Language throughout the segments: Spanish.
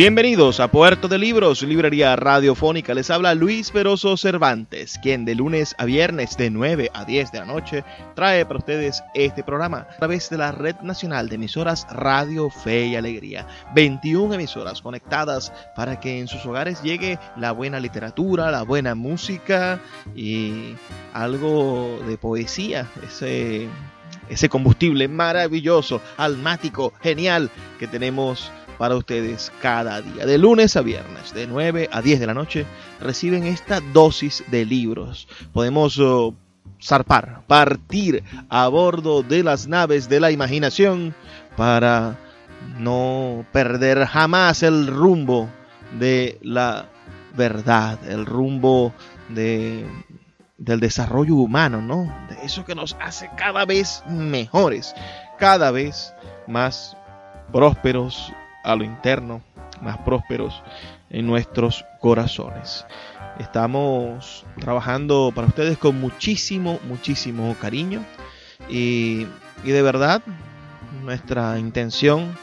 Bienvenidos a Puerto de Libros, librería radiofónica. Les habla Luis Peroso Cervantes, quien de lunes a viernes de 9 a 10 de la noche trae para ustedes este programa a través de la Red Nacional de Emisoras Radio Fe y Alegría. 21 emisoras conectadas para que en sus hogares llegue la buena literatura, la buena música y algo de poesía, ese ese combustible maravilloso, almático, genial que tenemos para ustedes cada día. De lunes a viernes, de 9 a 10 de la noche, reciben esta dosis de libros. Podemos uh, zarpar, partir a bordo de las naves de la imaginación para no perder jamás el rumbo de la verdad, el rumbo de, del desarrollo humano, ¿no? De eso que nos hace cada vez mejores, cada vez más prósperos a lo interno, más prósperos en nuestros corazones. Estamos trabajando para ustedes con muchísimo, muchísimo cariño y, y de verdad nuestra intención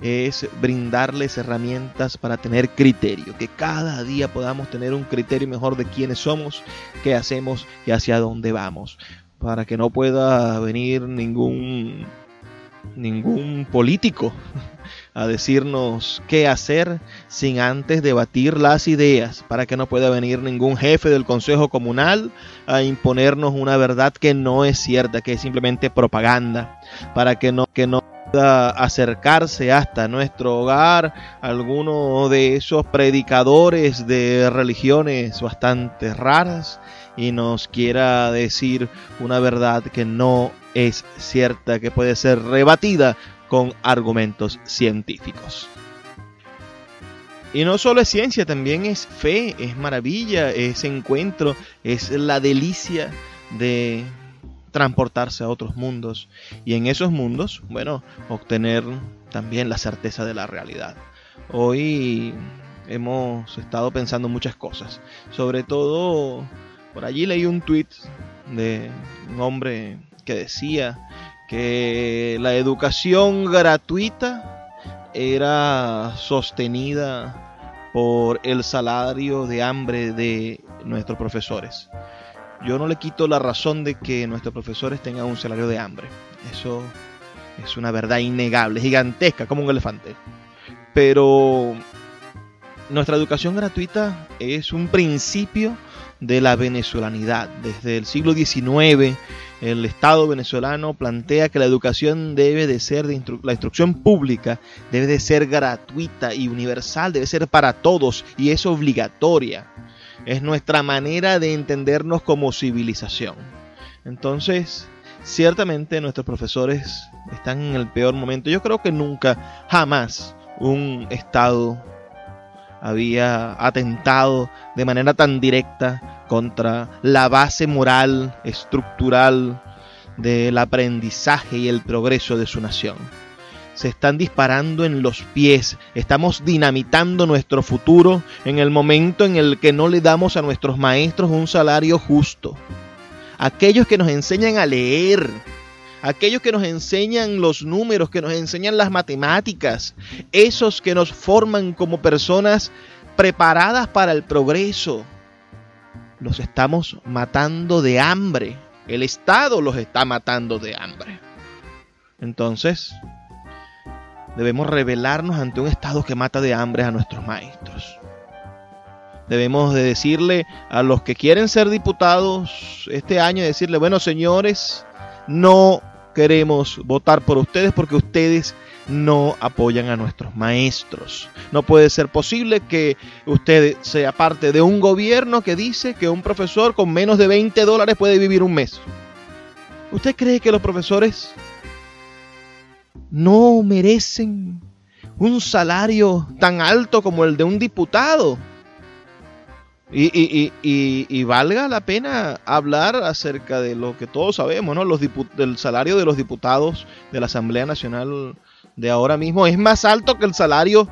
es brindarles herramientas para tener criterio, que cada día podamos tener un criterio mejor de quiénes somos, qué hacemos y hacia dónde vamos, para que no pueda venir ningún ningún político a decirnos qué hacer sin antes debatir las ideas, para que no pueda venir ningún jefe del Consejo Comunal a imponernos una verdad que no es cierta, que es simplemente propaganda, para que no, que no pueda acercarse hasta nuestro hogar alguno de esos predicadores de religiones bastante raras y nos quiera decir una verdad que no es cierta, que puede ser rebatida con argumentos científicos. Y no solo es ciencia, también es fe, es maravilla, es encuentro, es la delicia de transportarse a otros mundos y en esos mundos, bueno, obtener también la certeza de la realidad. Hoy hemos estado pensando muchas cosas, sobre todo por allí leí un tweet de un hombre que decía que la educación gratuita era sostenida por el salario de hambre de nuestros profesores. Yo no le quito la razón de que nuestros profesores tengan un salario de hambre. Eso es una verdad innegable, gigantesca, como un elefante. Pero nuestra educación gratuita es un principio de la venezolanidad. Desde el siglo XIX, el Estado venezolano plantea que la educación debe de ser, de la instrucción pública debe de ser gratuita y universal, debe ser para todos y es obligatoria. Es nuestra manera de entendernos como civilización. Entonces, ciertamente nuestros profesores están en el peor momento. Yo creo que nunca, jamás, un Estado había atentado de manera tan directa contra la base moral, estructural del aprendizaje y el progreso de su nación. Se están disparando en los pies, estamos dinamitando nuestro futuro en el momento en el que no le damos a nuestros maestros un salario justo. Aquellos que nos enseñan a leer, aquellos que nos enseñan los números, que nos enseñan las matemáticas, esos que nos forman como personas preparadas para el progreso. Los estamos matando de hambre. El Estado los está matando de hambre. Entonces, debemos rebelarnos ante un Estado que mata de hambre a nuestros maestros. Debemos de decirle a los que quieren ser diputados este año, decirle, bueno señores, no queremos votar por ustedes porque ustedes no apoyan a nuestros maestros. No puede ser posible que usted sea parte de un gobierno que dice que un profesor con menos de 20 dólares puede vivir un mes. ¿Usted cree que los profesores no merecen un salario tan alto como el de un diputado? Y, valga la pena hablar acerca de lo que todos sabemos, ¿no? Los del salario de los diputados de la Asamblea Nacional de ahora mismo es más alto que el salario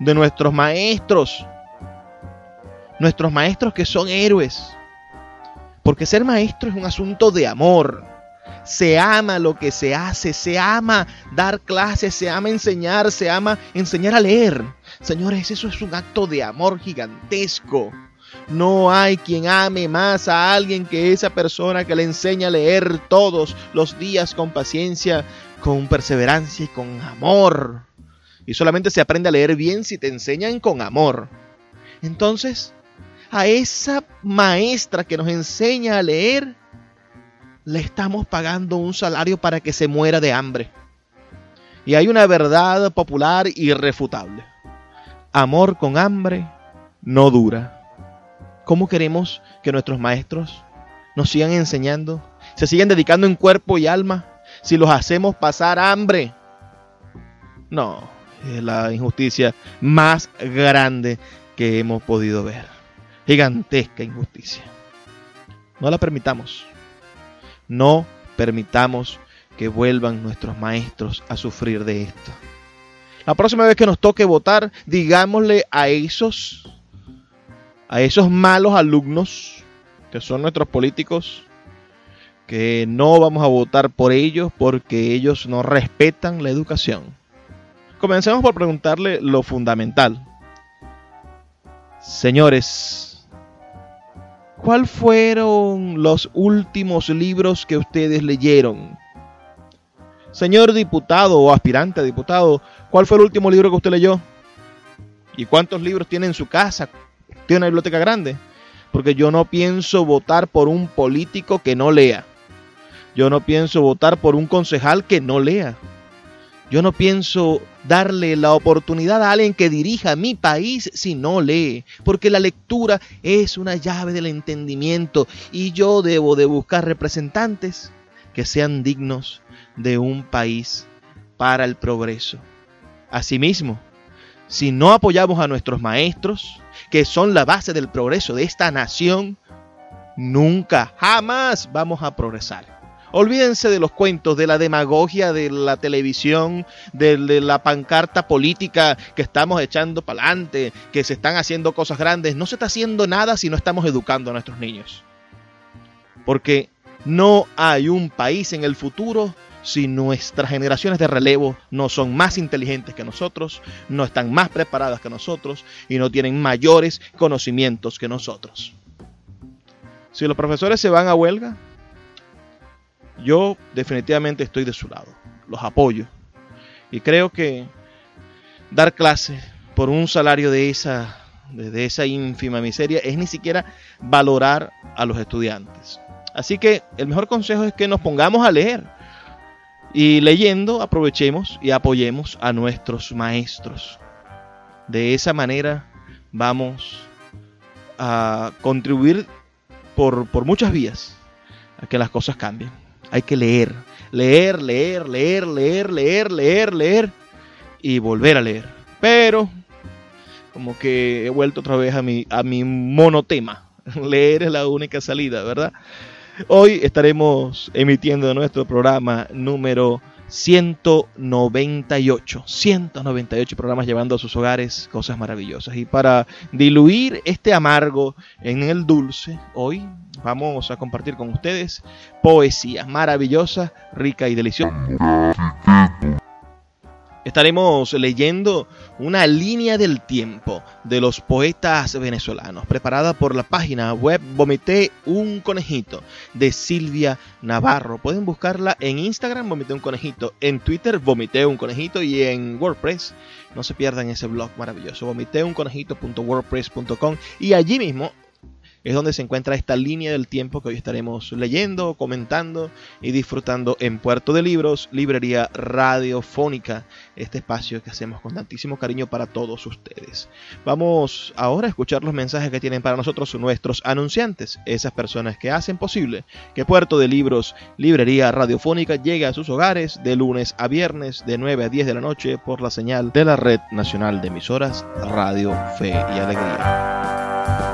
de nuestros maestros. Nuestros maestros que son héroes. Porque ser maestro es un asunto de amor. Se ama lo que se hace, se ama dar clases, se ama enseñar, se ama enseñar a leer. Señores, eso es un acto de amor gigantesco. No hay quien ame más a alguien que esa persona que le enseña a leer todos los días con paciencia, con perseverancia y con amor. Y solamente se aprende a leer bien si te enseñan con amor. Entonces, a esa maestra que nos enseña a leer, le estamos pagando un salario para que se muera de hambre. Y hay una verdad popular irrefutable. Amor con hambre no dura. ¿Cómo queremos que nuestros maestros nos sigan enseñando? Se siguen dedicando en cuerpo y alma si los hacemos pasar hambre. No, es la injusticia más grande que hemos podido ver. Gigantesca injusticia. No la permitamos. No permitamos que vuelvan nuestros maestros a sufrir de esto. La próxima vez que nos toque votar, digámosle a esos a esos malos alumnos que son nuestros políticos que no vamos a votar por ellos porque ellos no respetan la educación. Comencemos por preguntarle lo fundamental. Señores, ¿cuáles fueron los últimos libros que ustedes leyeron? Señor diputado o aspirante a diputado, ¿cuál fue el último libro que usted leyó? ¿Y cuántos libros tiene en su casa? ¿Tiene una biblioteca grande? Porque yo no pienso votar por un político que no lea. Yo no pienso votar por un concejal que no lea. Yo no pienso darle la oportunidad a alguien que dirija mi país si no lee, porque la lectura es una llave del entendimiento y yo debo de buscar representantes que sean dignos de un país para el progreso. Asimismo, si no apoyamos a nuestros maestros, que son la base del progreso de esta nación, nunca, jamás vamos a progresar. Olvídense de los cuentos, de la demagogia de la televisión, de, la pancarta política que estamos echando para adelante, que se están haciendo cosas grandes. No se está haciendo nada si no estamos educando a nuestros niños. Porque no hay un país en el futuro si nuestras generaciones de relevo no son más inteligentes que nosotros, no están más preparadas que nosotros y no tienen mayores conocimientos que nosotros. Si los profesores se van a huelga, yo definitivamente estoy de su lado, los apoyo. Y creo que dar clase por un salario de esa, de esa ínfima miseria es ni siquiera valorar a los estudiantes. Así que el mejor consejo es que nos pongamos a leer. Y leyendo aprovechemos y apoyemos a nuestros maestros. De esa manera vamos a contribuir por, por muchas vías a que las cosas cambien. Hay que leer, leer, leer, leer, leer, leer, leer, leer y volver a leer. Pero como que he vuelto otra vez a mi, a mi monotema. Leer es la única salida, ¿verdad? Hoy estaremos emitiendo nuestro programa número 198. 198 programas llevando a sus hogares cosas maravillosas. Y para diluir este amargo en el dulce, hoy vamos a compartir con ustedes poesía maravillosa, rica y deliciosa estaremos leyendo una línea del tiempo de los poetas venezolanos, preparada por la página web Vomité un conejito de Silvia Navarro. Pueden buscarla en Instagram, Vomité un conejito, en Twitter, Vomité un conejito y en WordPress. No se pierdan ese blog maravilloso, vomiteuconejito.wordpress.com y allí mismo es donde se encuentra esta línea del tiempo que hoy estaremos leyendo, comentando y disfrutando en Puerto de Libros, Librería Radiofónica, este espacio que hacemos con tantísimo cariño para todos ustedes. Vamos ahora a escuchar los mensajes que tienen para nosotros nuestros anunciantes, esas personas que hacen posible que Puerto de Libros, Librería Radiofónica llegue a sus hogares de lunes a viernes de 9 a 10 de la noche por la señal de la Red Nacional de Emisoras Radio Fe y Alegría.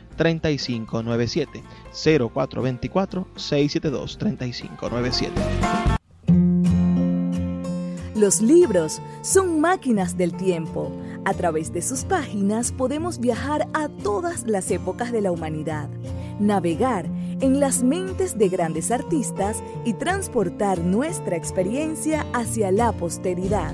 3597 0424 672 3597. Los libros son máquinas del tiempo. A través de sus páginas podemos viajar a todas las épocas de la humanidad, navegar en las mentes de grandes artistas y transportar nuestra experiencia hacia la posteridad.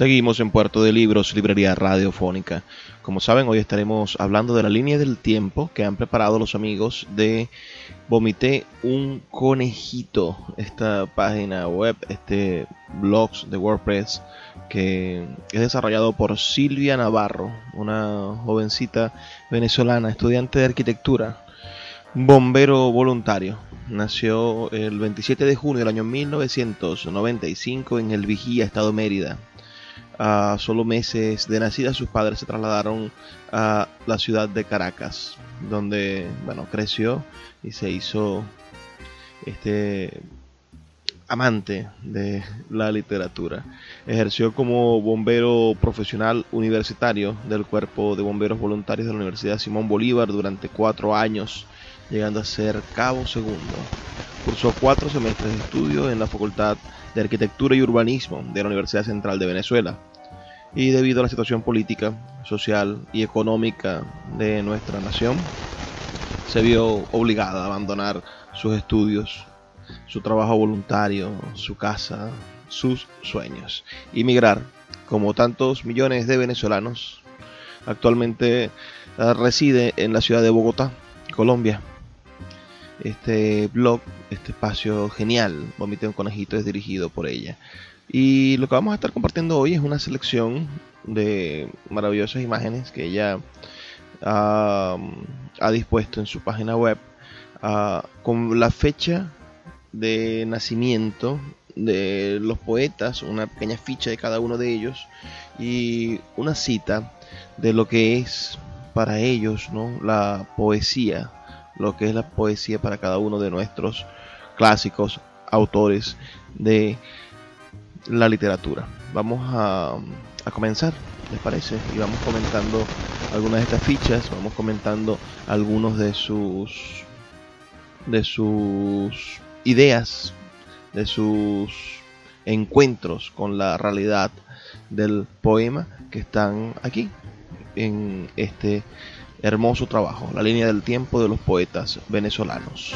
Seguimos en Puerto de Libros, Librería Radiofónica. Como saben, hoy estaremos hablando de la línea del tiempo que han preparado los amigos de Vomité un conejito, esta página web, este blog de WordPress que es desarrollado por Silvia Navarro, una jovencita venezolana, estudiante de arquitectura, bombero voluntario. Nació el 27 de junio del año 1995 en el Vigía, Estado Mérida, a solo meses de nacida, sus padres se trasladaron a la ciudad de Caracas, donde bueno, creció y se hizo este amante de la literatura. Ejerció como bombero profesional universitario del Cuerpo de Bomberos Voluntarios de la Universidad Simón Bolívar durante cuatro años, llegando a ser cabo segundo. Cursó cuatro semestres de estudio en la Facultad de Arquitectura y Urbanismo de la Universidad Central de Venezuela y debido a la situación política, social y económica de nuestra nación, se vio obligada a abandonar sus estudios, su trabajo voluntario, su casa, sus sueños y migrar, como tantos millones de venezolanos. Actualmente eh, reside en la ciudad de Bogotá, Colombia. Este blog, este espacio genial, Vomité un conejito, es dirigido por ella. Y lo que vamos a estar compartiendo hoy es una selección de maravillosas imágenes que ella ha, dispuesto en su página web con la fecha de nacimiento de los poetas, una pequeña ficha de cada uno de ellos y una cita de lo que es para ellos ¿no? la poesía, lo que es la poesía para cada uno de nuestros clásicos autores de la literatura. Vamos a, comenzar, ¿les parece? Y vamos comentando algunas de estas fichas, vamos comentando algunos de sus de sus ideas, de sus encuentros con la realidad del poema que están aquí en este hermoso trabajo, La línea del tiempo de los poetas venezolanos.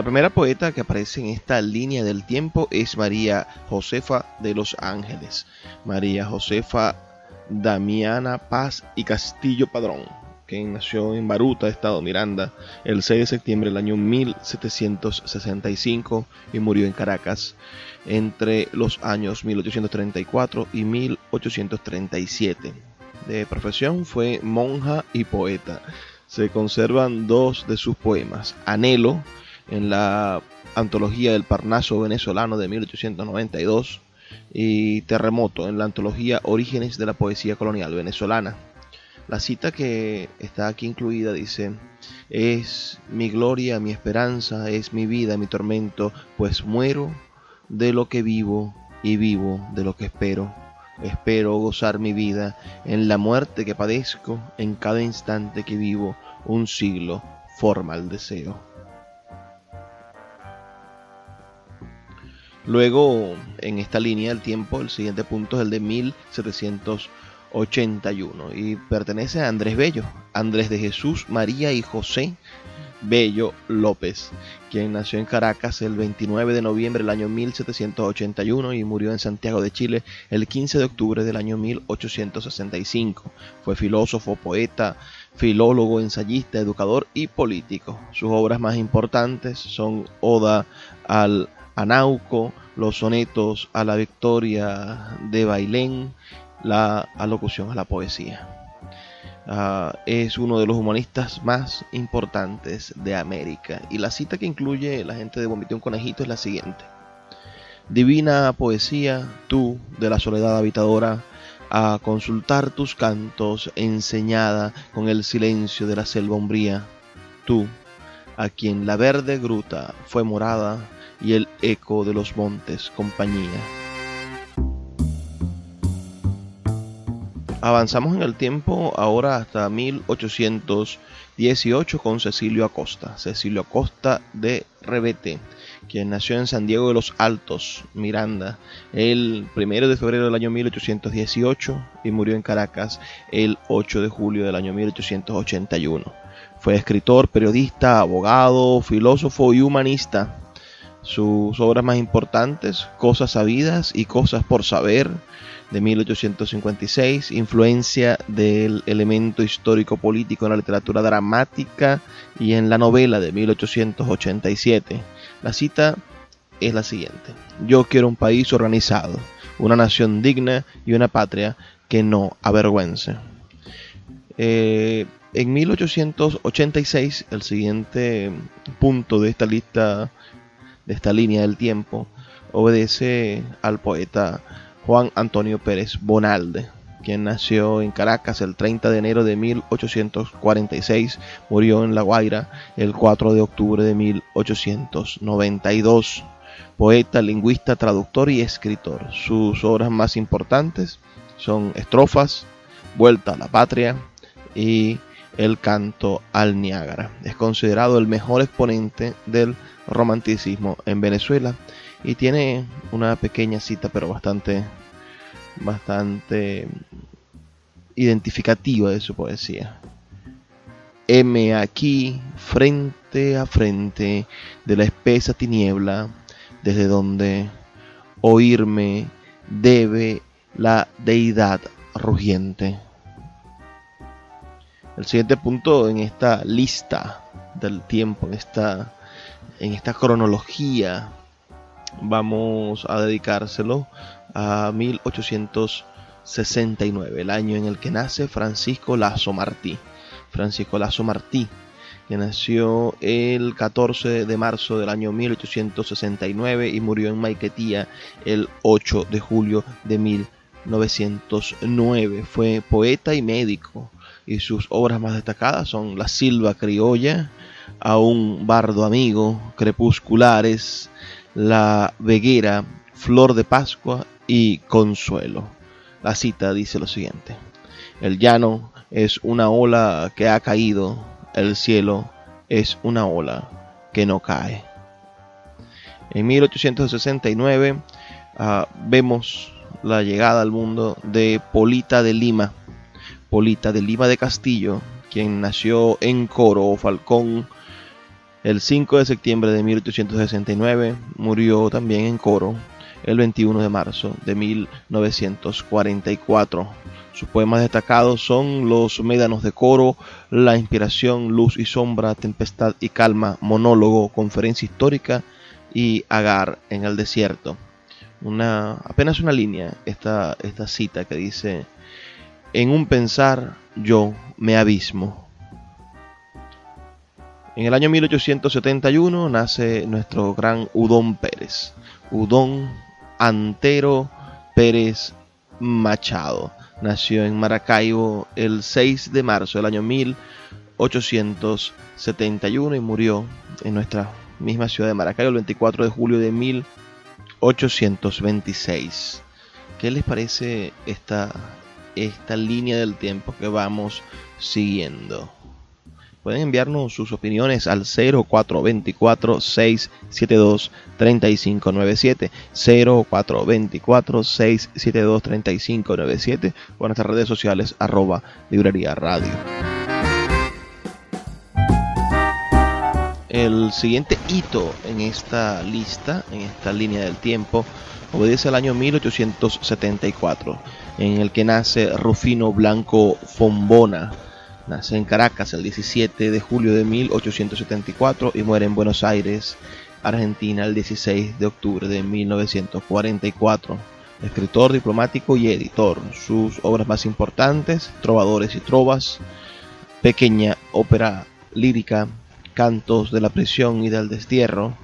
La primera poeta que aparece en esta línea del tiempo es María Josefa de los Ángeles. María Josefa Damiana Paz y Castillo Padrón quien nació en Baruta, Estado Miranda, el 6 de septiembre del año 1765 y murió en Caracas entre los años 1834 y 1837. De profesión fue monja y poeta. Se conservan dos de sus poemas, Anhelo, en la antología del Parnaso venezolano de 1892, y Terremoto, en la antología Orígenes de la Poesía Colonial Venezolana la cita que está aquí incluida dice, es mi gloria, mi esperanza, es mi vida, mi tormento, pues muero de lo que vivo y vivo de lo que espero. Espero gozar mi vida en la muerte que padezco, en cada instante que vivo, un siglo forma el deseo. Luego, en esta línea del tiempo, el siguiente punto es el de 1700 81 y pertenece a Andrés Bello, Andrés de Jesús, María y José Bello López, quien nació en Caracas el 29 de noviembre del año 1781 y murió en Santiago de Chile el 15 de octubre del año 1865. Fue filósofo, poeta, filólogo, ensayista, educador y político. Sus obras más importantes son Oda al Anauco, los sonetos a la Victoria de Bailén la alocución a la poesía. Ah, es uno de los humanistas más importantes de América. Y la cita que incluye la gente de Vomité un conejito es la siguiente. Divina poesía, tú de la soledad habitadora, a consultar tus cantos enseñada con el silencio de la selva umbría, tú, a quien la verde gruta fue morada y el eco de los montes compañía Avanzamos en el tiempo ahora hasta 1818 con Cecilio Acosta. Cecilio Acosta de Rebete, quien nació en San Diego de los Altos, Miranda, el 1 de febrero del año 1818 y murió en Caracas el 8 de julio del año 1881. Fue escritor, periodista, abogado, filósofo y humanista. Sus obras más importantes, Cosas sabidas y Cosas por saber, de 1856, influencia del elemento histórico político en la literatura dramática y en la novela de 1887. La cita es la siguiente. Yo quiero un país organizado, una nación digna y una patria que no avergüence. Eh, en 1886, el siguiente punto de esta lista, de esta línea del tiempo, obedece al poeta Juan Antonio Pérez Bonalde, quien nació en Caracas el 30 de enero de 1846, murió en La Guaira el 4 de octubre de 1892. Poeta, lingüista, traductor y escritor. Sus obras más importantes son Estrofas, Vuelta a la Patria y El canto al Niágara. Es considerado el mejor exponente del romanticismo en Venezuela y tiene una pequeña cita pero bastante bastante identificativa de su poesía. M aquí, frente a frente de la espesa tiniebla, desde donde oírme debe la deidad rugiente. El siguiente punto en esta lista del tiempo, en esta, en esta cronología vamos a dedicárselo a 1869, el año en el que nace Francisco Lazo Martí. Francisco Lazo Martí, que nació el 14 de marzo del año 1869 y murió en Maiquetía el 8 de julio de 1909. Fue poeta y médico y sus obras más destacadas son La Silva Criolla, A un bardo amigo, Crepusculares, La Veguera, Flor de Pascua y Consuelo. La cita dice lo siguiente. El llano es una ola que ha caído el cielo es una ola que no cae. En 1869 ah, vemos la llegada al mundo de Polita de Lima, Polita de Lima de Castillo, quien nació en Coro o Falcón el 5 de septiembre de 1869, murió también en Coro el 21 de marzo de 1944. Sus poemas destacados son Los Médanos de Coro, La Inspiración, Luz y Sombra, Tempestad y Calma, Monólogo, Conferencia Histórica y Agar en el Desierto. Una, apenas una línea esta, esta cita que dice, en un pensar yo me abismo. En el año 1871 nace nuestro gran Udón Pérez. Udón Antero Pérez Machado nació en Maracaibo el 6 de marzo del año 1871 y murió en nuestra misma ciudad de Maracaibo el 24 de julio de 1826. ¿Qué les parece esta, esta línea del tiempo que vamos siguiendo? Pueden enviarnos sus opiniones al 0424-672-3597. 0424-672-3597 o en nuestras redes sociales arroba librería radio. El siguiente hito en esta lista, en esta línea del tiempo, obedece al año 1874, en el que nace Rufino Blanco Fombona Nace en Caracas el 17 de julio de 1874 y muere en Buenos Aires, Argentina, el 16 de octubre de 1944. Escritor, diplomático y editor. Sus obras más importantes, Trovadores y Trovas, Pequeña ópera lírica, Cantos de la prisión y del destierro,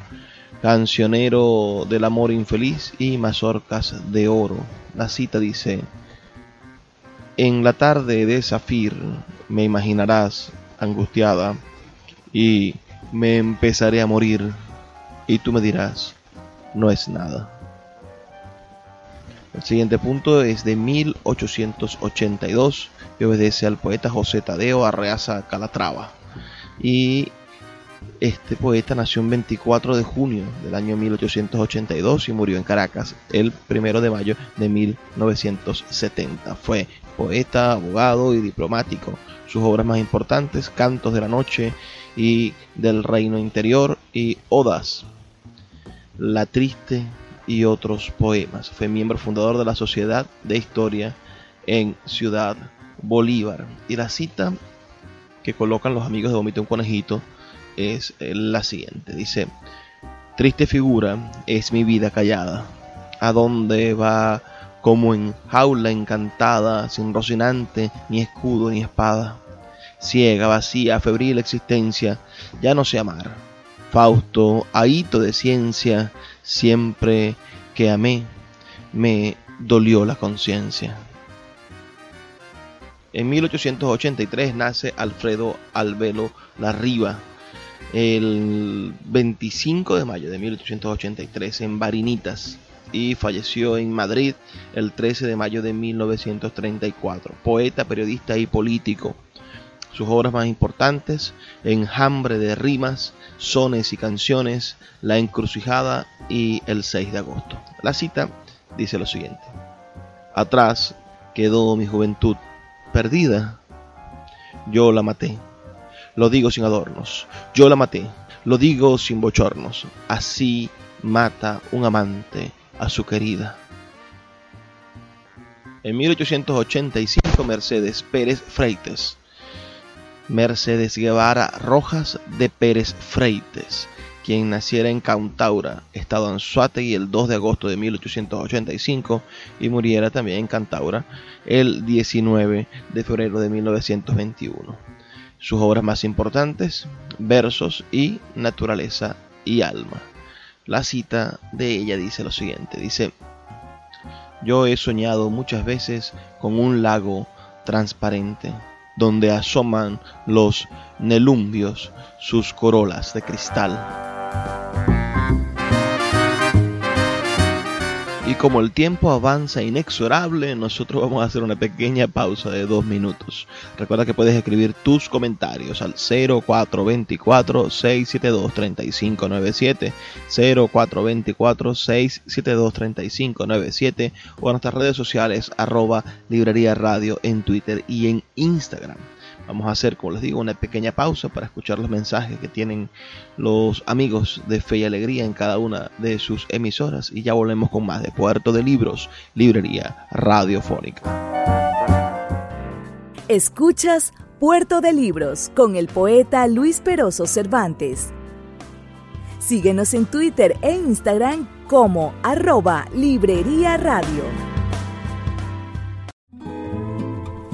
Cancionero del amor infeliz y Mazorcas de oro. La cita dice, en la tarde de Zafir me imaginarás angustiada y me empezaré a morir y tú me dirás, no es nada. El siguiente punto es de 1882 y obedece al poeta José Tadeo Arreaza Calatrava. Y este poeta nació el 24 de junio del año 1882 y murió en Caracas el 1 de mayo de 1970. Fue poeta, abogado y diplomático. Sus obras más importantes, Cantos de la Noche y del Reino Interior y Odas, La Triste y otros poemas. Fue miembro fundador de la Sociedad de Historia en Ciudad Bolívar. Y la cita que colocan los amigos de Vomito un Conejito es la siguiente. Dice, triste figura es mi vida callada. ¿A dónde va como en jaula encantada, sin rocinante, ni escudo ni espada. Ciega, vacía, febril existencia, ya no sé amar. Fausto, ahito de ciencia, siempre que amé, me dolió la conciencia. En 1883 nace Alfredo Albelo Larriba, el 25 de mayo de 1883 en Barinitas, y falleció en Madrid el 13 de mayo de 1934. Poeta, periodista y político. Sus obras más importantes, Enjambre de rimas, sones y canciones, La encrucijada y El 6 de agosto. La cita dice lo siguiente. Atrás quedó mi juventud perdida. Yo la maté. Lo digo sin adornos. Yo la maté. Lo digo sin bochornos. Así mata un amante a su querida. En 1885 Mercedes Pérez Freites. Mercedes Guevara Rojas de Pérez Freites, quien naciera en Cantaura, estado Anzuategui el 2 de agosto de 1885 y muriera también en Cantaura el 19 de febrero de 1921. sus obras más importantes, Versos y Naturaleza y Alma. La cita de ella dice lo siguiente, dice, yo he soñado muchas veces con un lago transparente donde asoman los nelumbios sus corolas de cristal. Como el tiempo avanza inexorable, nosotros vamos a hacer una pequeña pausa de dos minutos. Recuerda que puedes escribir tus comentarios al 0424-672-3597, 0424-672-3597 o a nuestras redes sociales arroba librería radio en Twitter y en Instagram. Vamos a hacer, como les digo, una pequeña pausa para escuchar los mensajes que tienen los amigos de Fe y Alegría en cada una de sus emisoras y ya volvemos con más de Puerto de Libros, Librería Radiofónica. Escuchas Puerto de Libros con el poeta Luis Peroso Cervantes. Síguenos en Twitter e Instagram como arroba Librería Radio.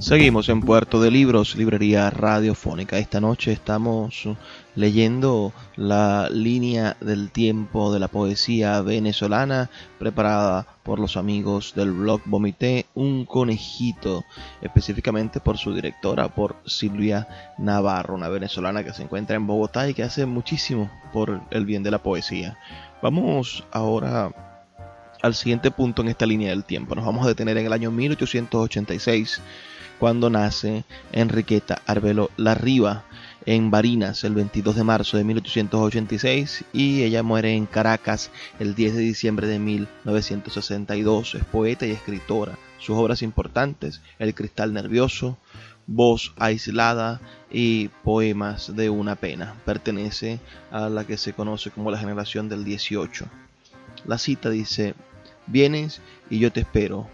Seguimos en Puerto de Libros, Librería Radiofónica. Esta noche estamos leyendo la línea del tiempo de la poesía venezolana preparada por los amigos del blog Vomité, un conejito, específicamente por su directora, por Silvia Navarro, una venezolana que se encuentra en Bogotá y que hace muchísimo por el bien de la poesía. Vamos ahora al siguiente punto en esta línea del tiempo. Nos vamos a detener en el año 1886 cuando nace Enriqueta Arbelo Larriba en Barinas el 22 de marzo de 1886 y ella muere en Caracas el 10 de diciembre de 1962. Es poeta y escritora. Sus obras importantes, El cristal nervioso, Voz aislada y Poemas de una pena. Pertenece a la que se conoce como la generación del 18. La cita dice, vienes y yo te espero,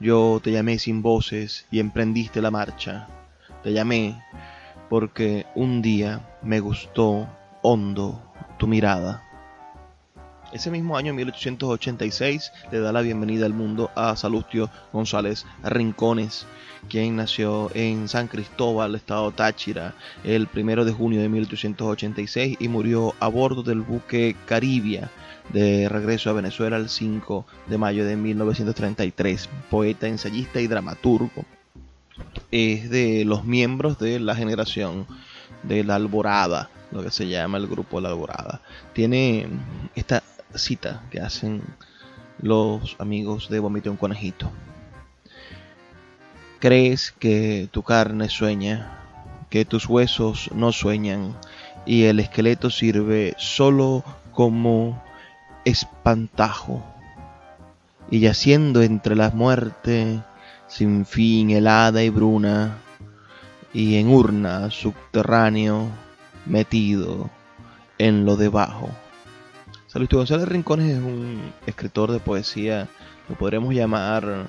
yo te llamé sin voces y emprendiste la marcha. Te llamé porque un día me gustó hondo tu mirada. Ese mismo año, 1886, le da la bienvenida al mundo a Salustio González Rincones, quien nació en San Cristóbal, estado Táchira, el 1 de junio de 1886 y murió a bordo del buque Caribia de regreso a Venezuela el 5 de mayo de 1933, poeta, ensayista y dramaturgo. Es de los miembros de la generación de la Alborada, lo que se llama el grupo La Alborada. Tiene esta cita que hacen los amigos de Vomito un Conejito. Crees que tu carne sueña, que tus huesos no sueñan y el esqueleto sirve solo como espantajo, y yaciendo entre la muerte sin fin, helada y bruna, y en urna subterráneo metido en lo debajo. Salud González Rincones es un escritor de poesía, lo podremos llamar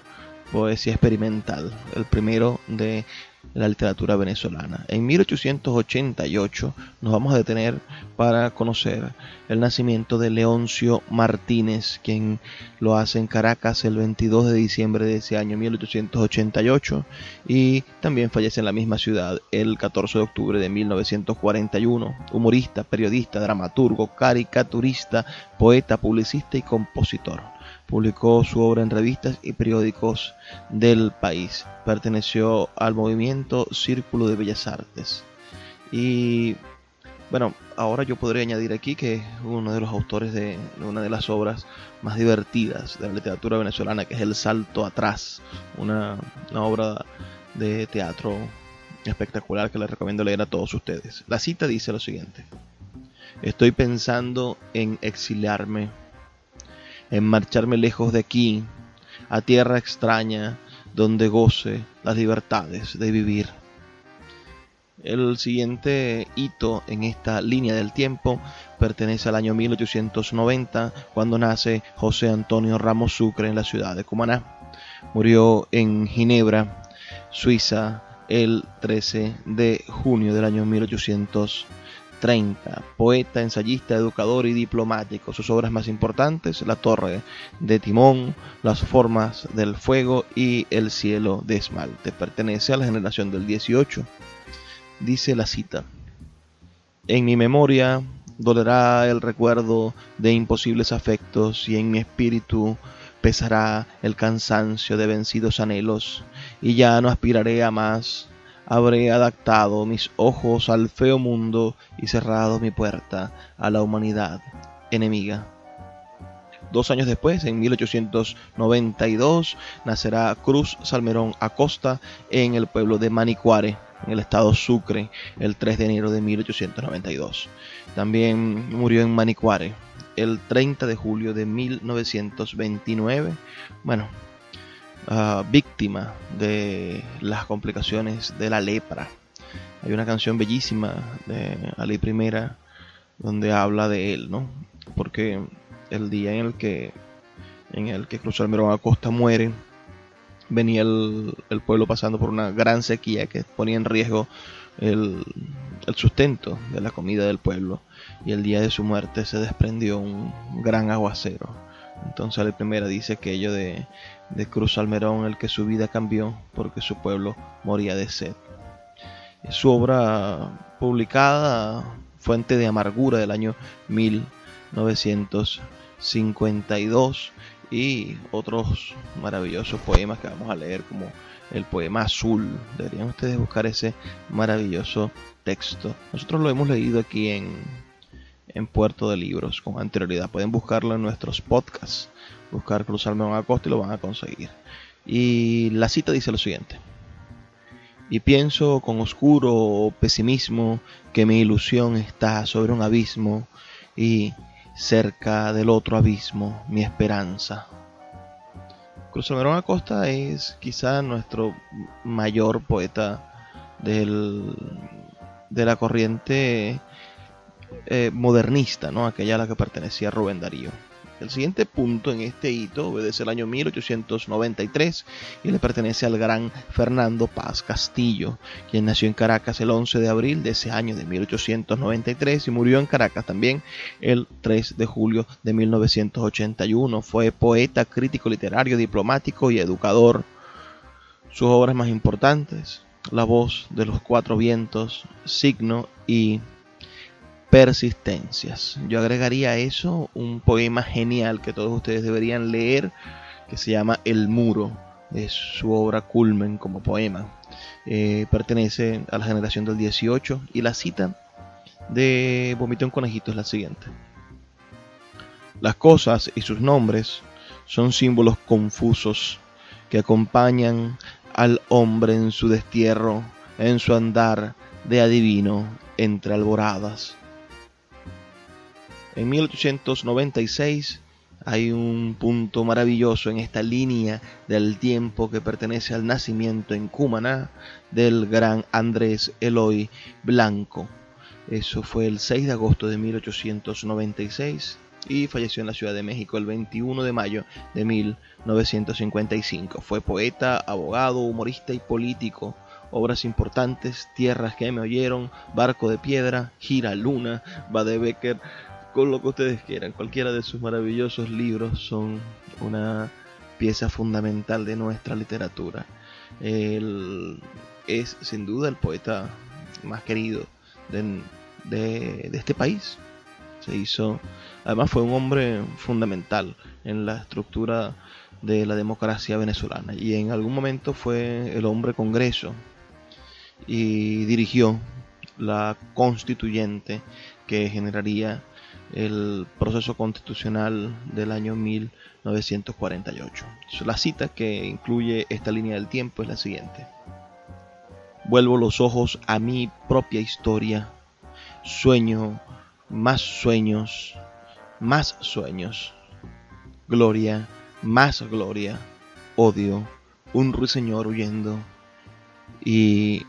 poesía experimental, el primero de la literatura venezolana. En 1888 nos vamos a detener para conocer el nacimiento de Leoncio Martínez, quien lo hace en Caracas el 22 de diciembre de ese año 1888 y también fallece en la misma ciudad el 14 de octubre de 1941. Humorista, periodista, dramaturgo, caricaturista, poeta, publicista y compositor. Publicó su obra en revistas y periódicos del país. Perteneció al movimiento Círculo de Bellas Artes. Y bueno, ahora yo podría añadir aquí que es uno de los autores de una de las obras más divertidas de la literatura venezolana, que es El Salto Atrás, una, una obra de teatro espectacular que les recomiendo leer a todos ustedes. La cita dice lo siguiente. Estoy pensando en exiliarme en marcharme lejos de aquí, a tierra extraña, donde goce las libertades de vivir. El siguiente hito en esta línea del tiempo pertenece al año 1890, cuando nace José Antonio Ramos Sucre en la ciudad de Cumaná. Murió en Ginebra, Suiza, el 13 de junio del año 1830. Poeta, ensayista, educador y diplomático. Sus obras más importantes, La Torre de Timón, Las Formas del Fuego y El Cielo de Esmalte. Pertenece a la generación del 18. Dice la cita. En mi memoria dolerá el recuerdo de imposibles afectos y en mi espíritu pesará el cansancio de vencidos anhelos, y ya no aspiraré a más. Habré adaptado mis ojos al feo mundo y cerrado mi puerta a la humanidad enemiga. Dos años después, en 1892, nacerá Cruz Salmerón Acosta en el pueblo de Manicuare, en el estado Sucre, el 3 de enero de 1892. También murió en Manicuare el 30 de julio de 1929. Bueno, ah, víctima de las complicaciones de la lepra. Hay una canción bellísima de Ali Primera donde habla de él, ¿no? Porque el día en el que en el que Cruz Almerón Acosta muere, venía el, pueblo pasando por una gran sequía que ponía en riesgo el sustento de la comida del pueblo y el día de su muerte se desprendió un gran aguacero. Entonces la primera dice aquello de, de Cruz Almerón, el que su vida cambió porque su pueblo moría de sed. Su obra publicada, Fuente de Amargura del año 1952 y otros maravillosos poemas que vamos a leer como el poema azul. Deberían ustedes buscar ese maravilloso texto. Nosotros lo hemos leído aquí en, en Puerto de Libros con anterioridad. Pueden buscarlo en nuestros podcasts. Buscar Cruz Almerón Acosta y lo van a conseguir. Y la cita dice lo siguiente. Y pienso con oscuro pesimismo que mi ilusión está sobre un abismo y cerca del otro abismo mi esperanza. Cruz Almerón Acosta es quizá nuestro mayor poeta del, de la corriente eh, modernista, ¿no? aquella a la que pertenecía Rubén Darío. El siguiente punto en este hito obedece el año 1893 y le pertenece al gran Fernando Paz Castillo, quien nació en Caracas el 11 de abril de ese año de 1893 y murió en Caracas también el 3 de julio de 1981. Fue poeta, crítico literario, diplomático y educador. Sus obras más importantes, La voz de los cuatro vientos, Signo y Persistencias. Yo agregaría a eso un poema genial que todos ustedes deberían leer, que se llama El Muro. Es su obra culmen como poema. Eh, pertenece a la generación del 18 y la cita de Vomito en Conejito es la siguiente. Las cosas y sus nombres son símbolos confusos que acompañan al hombre en su destierro, en su andar de adivino entre alboradas. En 1896 hay un punto maravilloso en esta línea del tiempo que pertenece al nacimiento en Cumaná del gran Andrés Eloy Blanco. Eso fue el 6 de agosto de 1896 y falleció en la Ciudad de México el 21 de mayo de 1955. Fue poeta, abogado, humorista y político. Obras importantes, Tierras que me oyeron, Barco de Piedra, Gira Luna, Badebecker, con lo que ustedes quieran. Cualquiera de sus maravillosos libros son una pieza fundamental de nuestra literatura. Él es sin duda el poeta más querido de, de, este país. Se hizo, además fue un hombre fundamental en la estructura de la democracia venezolana y en algún momento fue el hombre congreso y dirigió la constituyente que generaría el proceso constitucional del año 1948. La cita que incluye esta línea del tiempo es la siguiente. Vuelvo los ojos a mi propia historia, sueño más sueños, más sueños, gloria, más gloria, odio, un ruiseñor huyendo y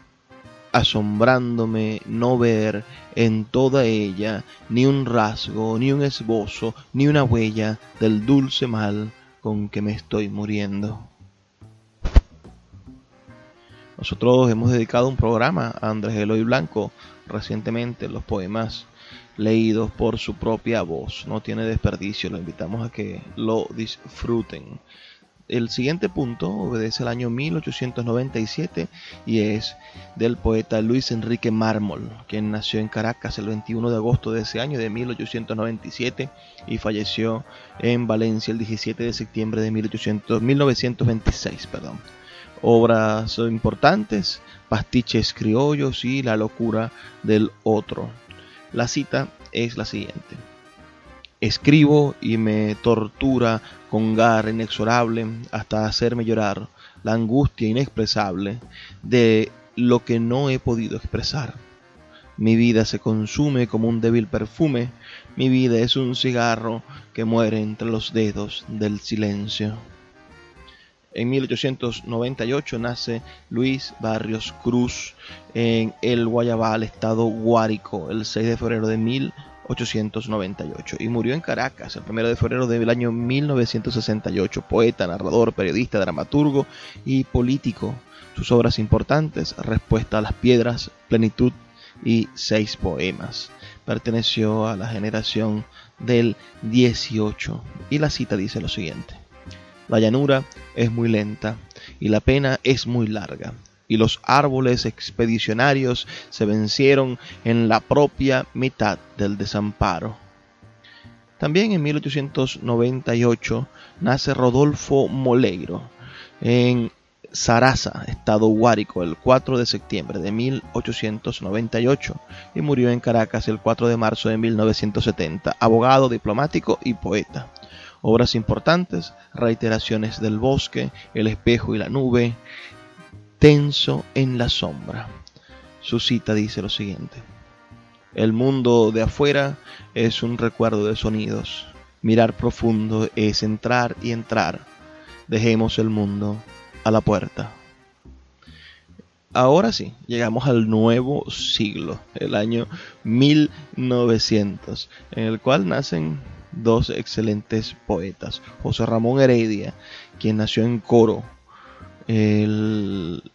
asombrándome no ver en toda ella ni un rasgo, ni un esbozo, ni una huella del dulce mal con que me estoy muriendo. Nosotros hemos dedicado un programa a Andrés Eloy Blanco recientemente, los poemas leídos por su propia voz. No tiene desperdicio, lo invitamos a que lo disfruten. El siguiente punto obedece al año 1897 y es del poeta Luis Enrique Mármol, quien nació en Caracas el 21 de agosto de ese año de 1897 y falleció en Valencia el 17 de septiembre de 1926. Perdón. Obras importantes, Pastiches criollos y La locura del otro. La cita es la siguiente. Escribo y me tortura con garra inexorable hasta hacerme llorar la angustia inexpresable de lo que no he podido expresar. Mi vida se consume como un débil perfume, mi vida es un cigarro que muere entre los dedos del silencio. En 1898 nace Luis Barrios Cruz en el Guayabal, estado Guárico, el 6 de febrero de 1898. 898 y murió en Caracas el 1 de febrero del año 1968. Poeta, narrador, periodista, dramaturgo y político. Sus obras importantes, Respuesta a las Piedras, Plenitud y seis poemas. Perteneció a la generación del 18 y la cita dice lo siguiente. La llanura es muy lenta y la pena es muy larga y los árboles expedicionarios se vencieron en la propia mitad del desamparo. También en 1898 nace Rodolfo Moleiro en Sarasa, estado Guárico, el 4 de septiembre de 1898 y murió en Caracas el 4 de marzo de 1970, abogado, diplomático y poeta. Obras importantes, Reiteraciones del bosque, El espejo y la nube, tenso en la sombra. Su cita dice lo siguiente. El mundo de afuera es un recuerdo de sonidos. Mirar profundo es entrar y entrar. Dejemos el mundo a la puerta. Ahora sí, llegamos al nuevo siglo, el año 1900, en el cual nacen dos excelentes poetas. José Ramón Heredia, quien nació en Coro, el,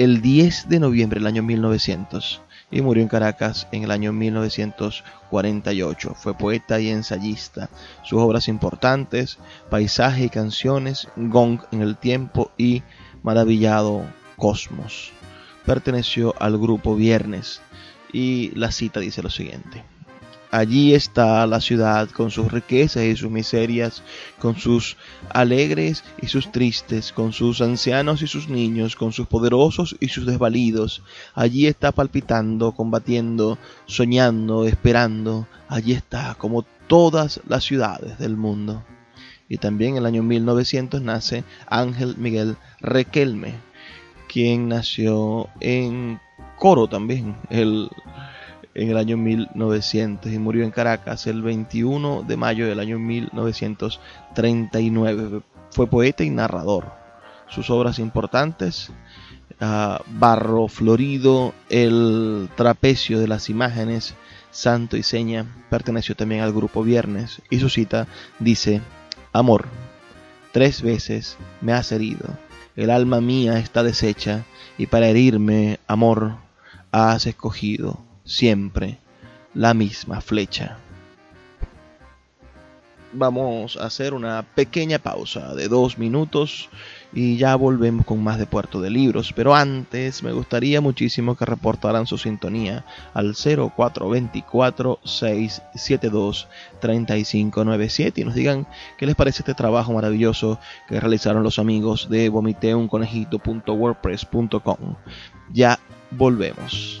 el 10 de noviembre del año 1900 y murió en Caracas en el año 1948. Fue poeta y ensayista. Sus obras importantes, Paisaje y canciones, Gong en el tiempo y Maravillado Cosmos. Perteneció al grupo Viernes y la cita dice lo siguiente. Allí está la ciudad con sus riquezas y sus miserias, con sus alegres y sus tristes, con sus ancianos y sus niños, con sus poderosos y sus desvalidos. Allí está palpitando, combatiendo, soñando, esperando. Allí está, como todas las ciudades del mundo. Y también en el año 1900 nace Ángel Miguel Requelme, quien nació en Coro también, el en el año 1900 y murió en Caracas el 21 de mayo del año 1939. Fue poeta y narrador. Sus obras importantes, ah, Barro Florido, El Trapecio de las Imágenes, Santo y Seña, perteneció también al grupo Viernes y su cita dice, Amor, tres veces me has herido, el alma mía está deshecha y para herirme, amor, has escogido siempre la misma flecha. Vamos a hacer una pequeña pausa de dos minutos y ya volvemos con más de Puerto de Libros. Pero antes me gustaría muchísimo que reportaran su sintonía al 0424-672-3597 y nos digan qué les parece este trabajo maravilloso que realizaron los amigos de vomiteunconejito.wordpress.com. Ya volvemos.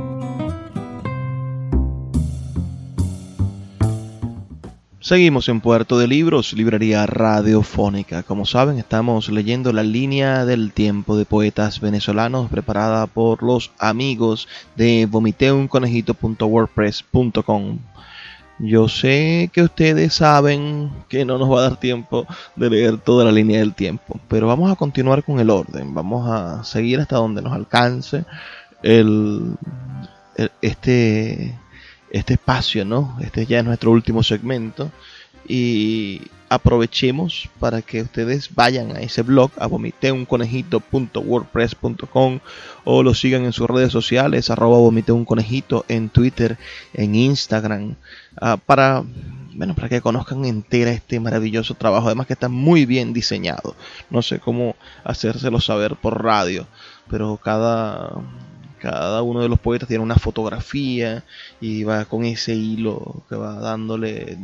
Seguimos en Puerto de Libros, librería radiofónica. Como saben, estamos leyendo la línea del tiempo de poetas venezolanos preparada por los amigos de vomiteunconejito.wordpress.com. Yo sé que ustedes saben que no nos va a dar tiempo de leer toda la línea del tiempo, pero vamos a continuar con el orden. Vamos a seguir hasta donde nos alcance el, este este espacio, ¿no? Este ya es nuestro último segmento y aprovechemos para que ustedes vayan a ese blog a vomiteunconejito.wordpress.com o lo sigan en sus redes sociales arroba vomiteunconejito en Twitter, en Instagram ah, para bueno, para que conozcan entera este maravilloso trabajo, además que está muy bien diseñado. No sé cómo hacérselo saber por radio, pero cada cada uno de los poetas tiene una fotografía y va con ese hilo que va dándole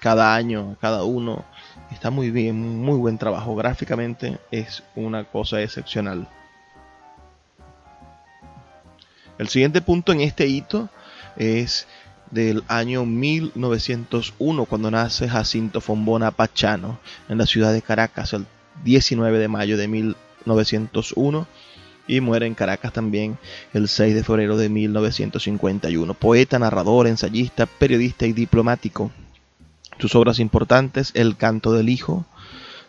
cada año a cada uno. Está muy bien, muy buen trabajo. Gráficamente es una cosa excepcional. El siguiente punto en este hito es del año 1901, cuando nace Jacinto Fombona Pachano en la ciudad de Caracas, el 19 de mayo de 1901 y muere en Caracas también el 6 de febrero de 1951. Poeta, narrador, ensayista, periodista y diplomático. Sus obras importantes, El canto del hijo,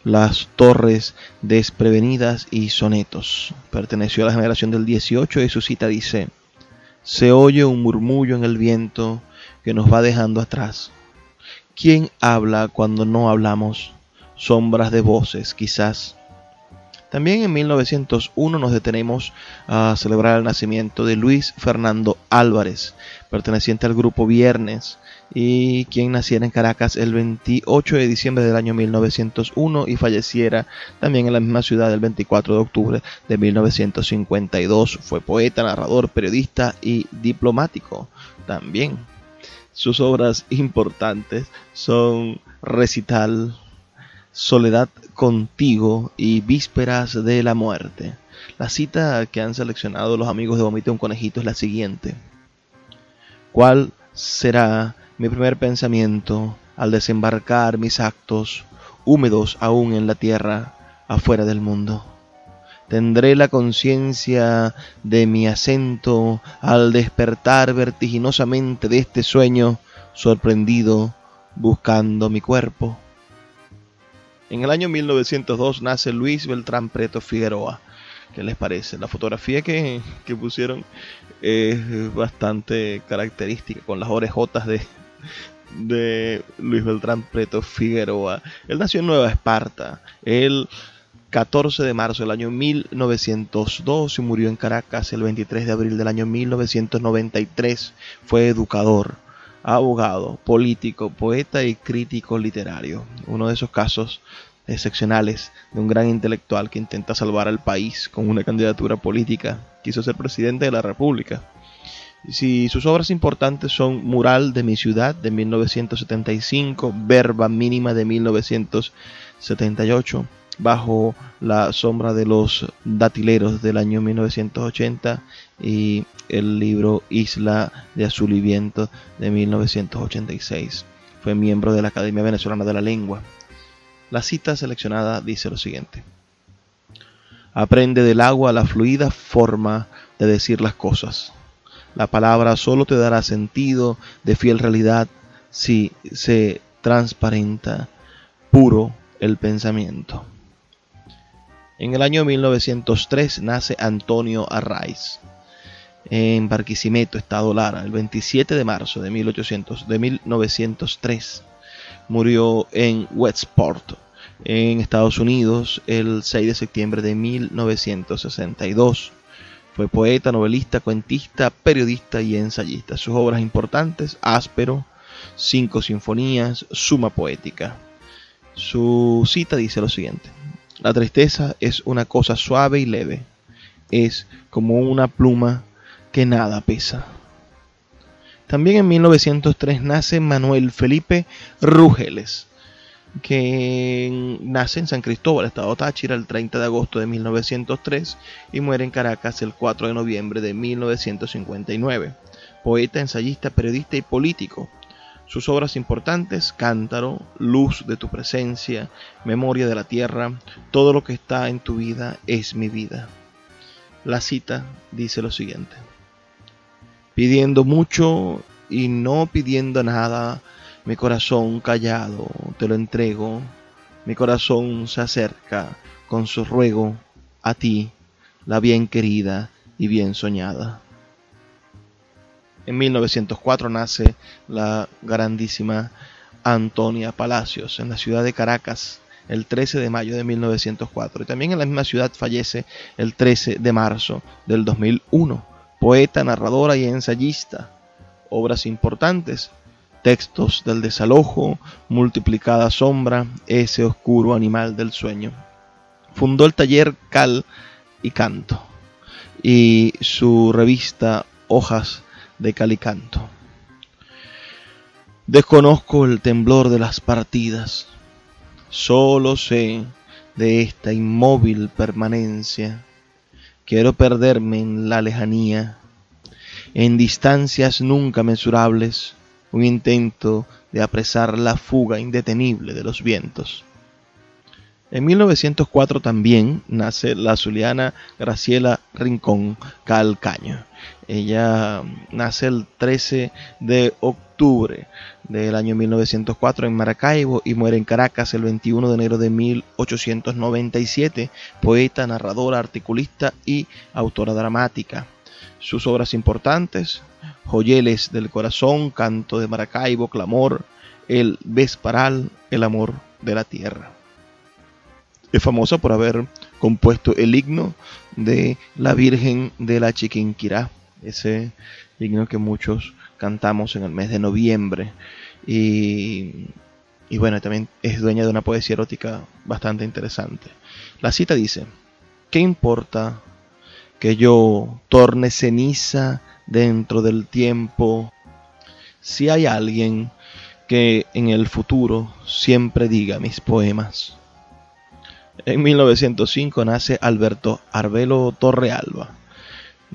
Las torres desprevenidas y sonetos. Perteneció a la generación del 18 y su cita dice, Se oye un murmullo en el viento que nos va dejando atrás. ¿Quién habla cuando no hablamos? Sombras de voces, quizás también en 1901 nos detenemos a celebrar el nacimiento de Luis Fernando Álvarez, perteneciente al grupo Viernes, y quien naciera en Caracas el 28 de diciembre del año 1901 y falleciera también en la misma ciudad el 24 de octubre de 1952. Fue poeta, narrador, periodista y diplomático también. Sus obras importantes son Recital, Soledad contigo y Vísperas de la muerte. La cita que han seleccionado los amigos de Vomite un Conejito es la siguiente. ¿Cuál será mi primer pensamiento al desembarcar mis actos húmedos aún en la tierra afuera del mundo? Tendré la conciencia de mi acento al despertar vertiginosamente de este sueño sorprendido buscando mi cuerpo en el año 1902 nace Luis Beltrán Preto Figueroa. ¿Qué les parece? La fotografía que, pusieron es bastante característica, con las orejotas de, de Luis Beltrán Preto Figueroa. Él nació en Nueva Esparta el 14 de marzo del año 1902 y murió en Caracas el 23 de abril del año 1993. Fue educador, abogado, político, poeta y crítico literario. Uno de esos casos excepcionales de un gran intelectual que intenta salvar al país con una candidatura política. Quiso ser presidente de la República. Si sus obras importantes son Mural de mi ciudad de 1975, Verba mínima de 1978, Bajo la sombra de los datileros del año 1980 y el libro Isla de Azul y Viento de 1986. Fue miembro de la Academia Venezolana de la Lengua. La cita seleccionada dice lo siguiente. Aprende del agua la fluida forma de decir las cosas. La palabra solo te dará sentido de fiel realidad si se transparenta puro el pensamiento. En el año 1903 nace Antonio Arraiz en Barquisimeto, Estado Lara, el 27 de marzo de, 1800, de 1903. Murió en Westport, en Estados Unidos, el 6 de septiembre de 1962. Fue poeta, novelista, cuentista, periodista y ensayista. Sus obras importantes, Áspero, Cinco Sinfonías, Suma Poética. Su cita dice lo siguiente. La tristeza es una cosa suave y leve. Es como una pluma que nada pesa. También en 1903 nace Manuel Felipe Rugeles, que nace en San Cristóbal, Estado Táchira, el 30 de agosto de 1903 y muere en Caracas el 4 de noviembre de 1959. Poeta, ensayista, periodista y político. Sus obras importantes, Cántaro, Luz de tu presencia, Memoria de la tierra, todo lo que está en tu vida es mi vida. La cita dice lo siguiente. Pidiendo mucho y no pidiendo nada, mi corazón callado te lo entrego, mi corazón se acerca con su ruego a ti, la bien querida y bien soñada. En 1904 nace la grandísima Antonia Palacios en la ciudad de Caracas el 13 de mayo de 1904 y también en la misma ciudad fallece el 13 de marzo del 2001. Poeta, narradora y ensayista. Obras importantes. Textos del desalojo, multiplicada sombra, ese oscuro animal del sueño. Fundó el taller Cal y Canto y su revista Hojas de Calicanto. Desconozco el temblor de las partidas, solo sé de esta inmóvil permanencia. Quiero perderme en la lejanía, en distancias nunca mensurables, un intento de apresar la fuga indetenible de los vientos. En 1904 también nace la zuliana Graciela Rincón Calcaño. Ella nace el 13 de octubre del año 1904 en Maracaibo y muere en Caracas el 21 de enero de 1897, poeta, narradora, articulista y autora dramática. Sus obras importantes, Joyeles del Corazón, Canto de Maracaibo, Clamor, El Vesparal, El Amor de la Tierra. Es famosa por haber compuesto el himno de la Virgen de la Chiquinquirá, ese himno que muchos cantamos en el mes de noviembre. Y, y bueno, también es dueña de una poesía erótica bastante interesante. La cita dice, ¿qué importa que yo torne ceniza dentro del tiempo si hay alguien que en el futuro siempre diga mis poemas? En 1905 nace Alberto Arbelo Torrealba.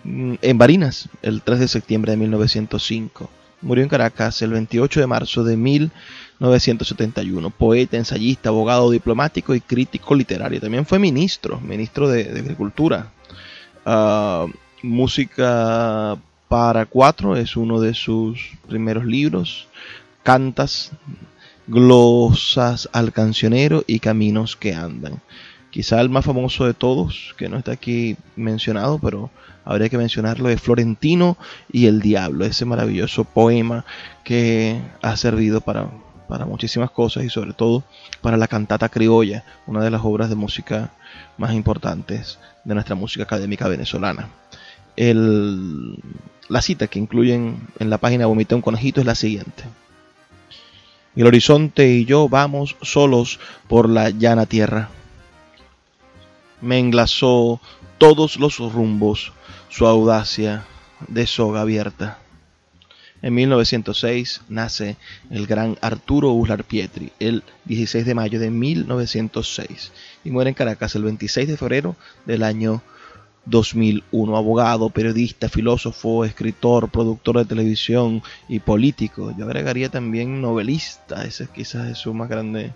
Mm, en Barinas, el 3 de septiembre de 1905. Murió en Caracas el 28 de marzo de 1971. Poeta, ensayista, abogado, diplomático y crítico literario. También fue ministro, ministro de, Agricultura. Ah, música para cuatro es uno de sus primeros libros. Cantas glosas al cancionero y caminos que andan. Quizá el más famoso de todos, que no está aquí mencionado, pero habría que mencionarlo, es Florentino y el Diablo, ese maravilloso poema que ha servido para, para muchísimas cosas y sobre todo para la cantata criolla, una de las obras de música más importantes de nuestra música académica venezolana. La cita que incluyen en la página Vomité un conejito es la siguiente. El horizonte y yo vamos solos por la llana tierra. Me enlazó todos los rumbos su audacia de soga abierta. En 1906 nace el gran Arturo Uslar Pietri, el 16 de mayo de 1906, y muere en Caracas el 26 de febrero del año 2001, abogado, periodista, filósofo, escritor, productor de televisión y político. Yo agregaría también novelista, ese quizás es su más grande,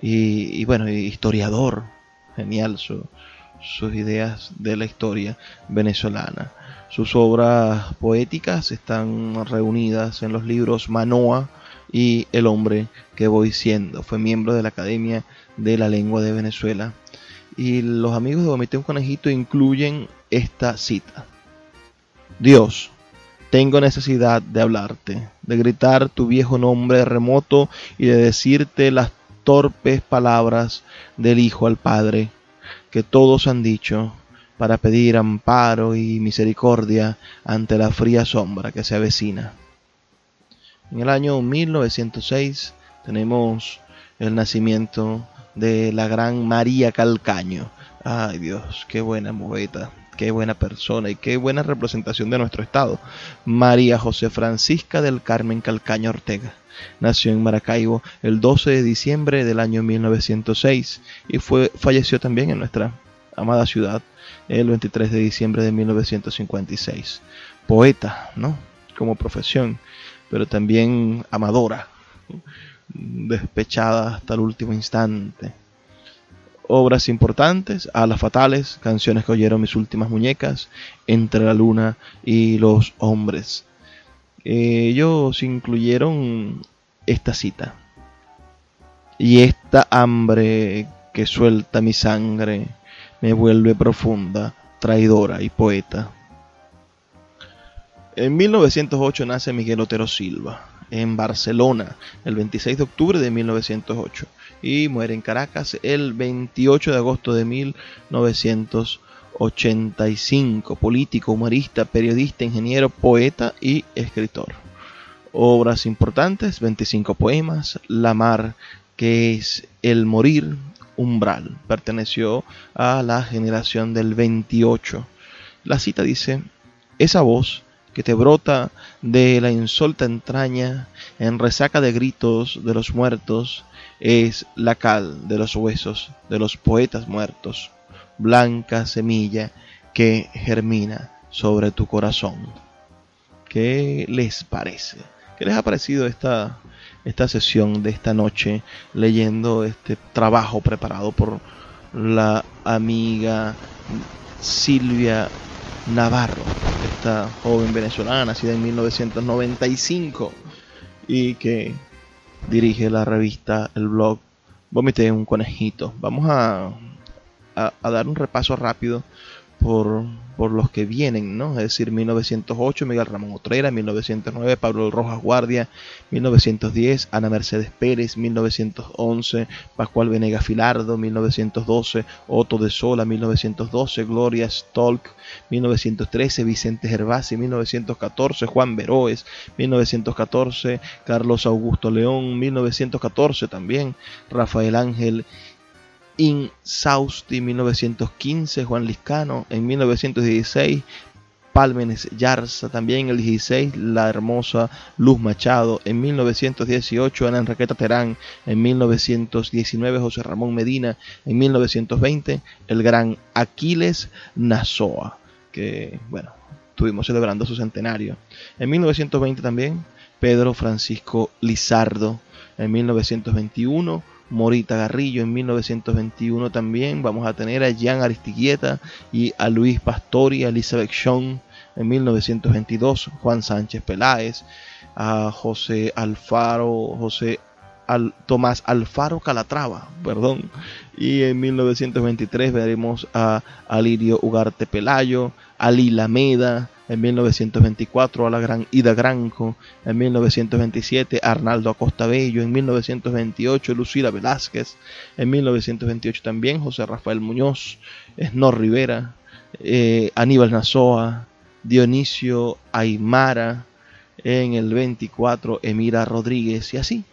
y, bueno, historiador, genial su, sus ideas de la historia venezolana. Sus obras poéticas están reunidas en los libros Manoa y El hombre que voy siendo. Fue miembro de la Academia de la Lengua de Venezuela y los amigos de Vomité un Conejito incluyen esta cita. Dios, tengo necesidad de hablarte, de gritar tu viejo nombre remoto y de decirte las torpes palabras del Hijo al Padre, que todos han dicho para pedir amparo y misericordia ante la fría sombra que se avecina. En el año 1906 tenemos el nacimiento de la gran María Calcaño. Ay Dios, qué buena moveta, qué buena persona y qué buena representación de nuestro estado. María José Francisca del Carmen Calcaño Ortega. Nació en Maracaibo el 12 de diciembre del año 1906 y fue, falleció también en nuestra amada ciudad el 23 de diciembre de 1956. Poeta, ¿no? Como profesión pero también amadora, despechada hasta el último instante. Obras importantes, Alas Fatales, canciones que oyeron mis últimas muñecas, Entre la Luna y los Hombres. Ellos incluyeron esta cita. Y esta hambre que suelta mi sangre me vuelve profunda, traidora y poeta. En 1908 nace Miguel Otero Silva, en Barcelona, el 26 de octubre de 1908, y muere en Caracas el 28 de agosto de 1985, político, humorista, periodista, ingeniero, poeta y escritor. Obras importantes, 25 poemas, La mar, que es El morir, Umbral, perteneció a la generación del 28. La cita dice, esa voz que te brota de la insolta entraña en resaca de gritos de los muertos, es la cal de los huesos de los poetas muertos, blanca semilla que germina sobre tu corazón. ¿Qué les parece? ¿Qué les ha parecido esta, esta sesión de esta noche leyendo este trabajo preparado por la amiga Silvia Navarro, esta joven venezolana nacida en 1995 y que dirige la revista, el blog Vomité un conejito. Vamos a, a dar un repaso rápido por, por, los que vienen, ¿no? Es decir, 1908 Miguel Ramón Otrera, 1909 Pablo Rojas Guardia, 1910 Ana Mercedes Pérez, 1911 Pascual Venega Filardo, 1912 Otto de Sola, 1912 Gloria Stolk, 1913 Vicente Gervasi, 1914 Juan Veroes, 1914 Carlos Augusto León, 1914 también Rafael Ángel Insausti 1915, Juan Liscano en 1916, Pálmenes Yarza también en el 16, la hermosa Luz Machado en 1918, Ana Enriqueta Terán en 1919, José Ramón Medina en 1920, el gran Aquiles Nazoa, que bueno, estuvimos celebrando su centenario. En 1920 también Pedro Francisco Lizardo, en 1921 Morita Garrillo en 1921 también. Vamos a tener a Jean Aristiguieta y a Luis Pastori, a Elizabeth Sean en 1922, Juan Sánchez Peláez, a José Alfaro, José Tomás Alfaro Calatrava, perdón, y en 1923 veremos a Alirio Ugarte Pelayo, a Lila Meda, en 1924 a la gran Ida Granco, en 1927 Arnaldo Acosta Bello, en 1928 Lucila Velázquez, en 1928 también José Rafael Muñoz, Snor Rivera, eh, Aníbal Nazoa, Dionisio Aymara, en el 24 Emira Rodríguez y así.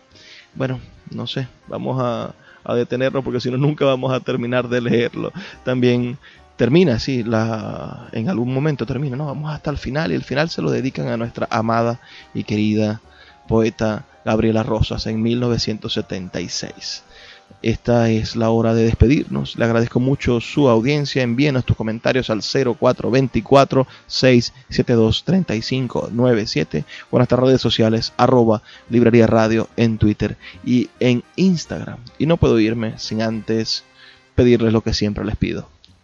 Bueno, no sé, vamos a, a detenernos porque si no nunca vamos a terminar de leerlo. También termina, sí, la, en algún momento termina, no, vamos hasta el final y el final se lo dedican a nuestra amada y querida poeta Gabriela Rosas en 1976. Esta es la hora de despedirnos. Le agradezco mucho su audiencia. Envíenos tus comentarios al 0424-672-3597 o a nuestras redes sociales arroba librería radio en Twitter y en Instagram. Y no puedo irme sin antes pedirles lo que siempre les pido